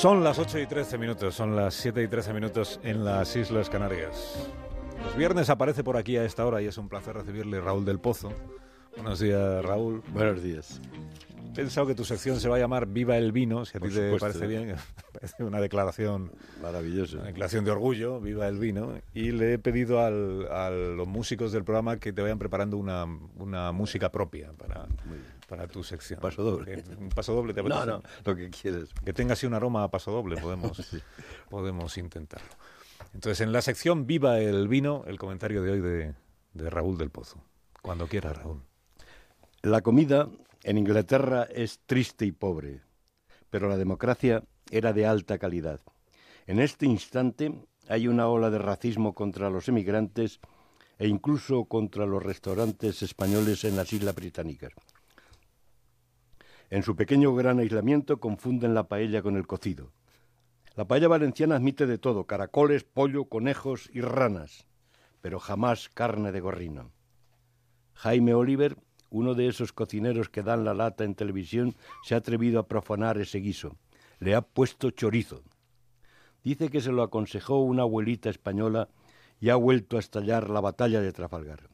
Son las 8 y 13 minutos, son las 7 y 13 minutos en las Islas Canarias. Los viernes aparece por aquí a esta hora y es un placer recibirle Raúl del Pozo. Buenos días, Raúl. Buenos días. He pensado que tu sección se va a llamar Viva el vino, si a ti te parece bien. Parece una declaración maravillosa. Una declaración de orgullo, Viva el vino. Y le he pedido al, a los músicos del programa que te vayan preparando una, una música propia para, para tu sección. Paso doble. Un paso doble te No, no, lo que quieres. Que tenga así un aroma a paso doble, podemos, podemos intentarlo. Entonces, en la sección Viva el vino, el comentario de hoy de, de Raúl del Pozo. Cuando quiera, Raúl. La comida en Inglaterra es triste y pobre, pero la democracia era de alta calidad. En este instante hay una ola de racismo contra los emigrantes e incluso contra los restaurantes españoles en las Islas Británicas. En su pequeño gran aislamiento confunden la paella con el cocido. La paella valenciana admite de todo, caracoles, pollo, conejos y ranas, pero jamás carne de gorrino. Jaime Oliver, uno de esos cocineros que dan la lata en televisión, se ha atrevido a profanar ese guiso. Le ha puesto chorizo. Dice que se lo aconsejó una abuelita española y ha vuelto a estallar la batalla de Trafalgar.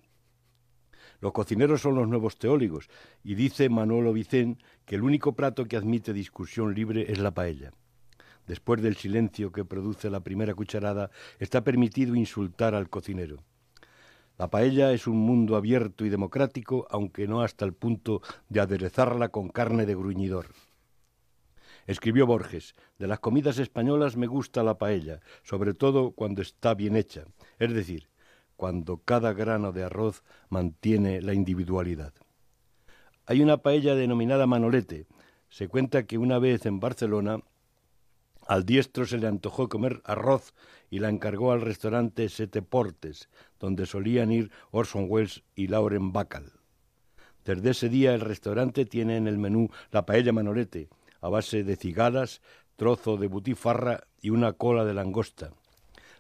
Los cocineros son los nuevos teólogos y dice Manolo Vicén que el único plato que admite discusión libre es la paella. Después del silencio que produce la primera cucharada, está permitido insultar al cocinero. La paella es un mundo abierto y democrático, aunque no hasta el punto de aderezarla con carne de gruñidor. Escribió Borges, de las comidas españolas me gusta la paella, sobre todo cuando está bien hecha, es decir, cuando cada grano de arroz mantiene la individualidad. Hay una paella denominada manolete. Se cuenta que una vez en Barcelona al diestro se le antojó comer arroz y la encargó al restaurante Sete Portes, donde solían ir Orson Welles y Lauren Bacall. Desde ese día el restaurante tiene en el menú la paella manolete, a base de cigalas, trozo de butifarra y una cola de langosta.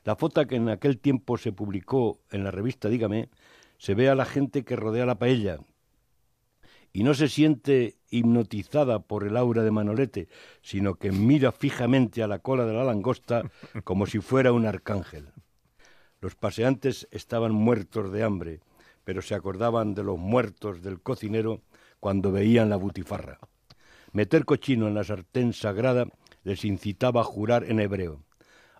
La foto que en aquel tiempo se publicó en la revista Dígame, se ve a la gente que rodea la paella y no se siente hipnotizada por el aura de Manolete, sino que mira fijamente a la cola de la langosta como si fuera un arcángel. Los paseantes estaban muertos de hambre, pero se acordaban de los muertos del cocinero cuando veían la butifarra. Meter cochino en la sartén sagrada les incitaba a jurar en hebreo.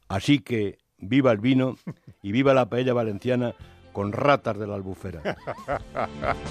Así que viva el vino y viva la paella valenciana con ratas de la albufera.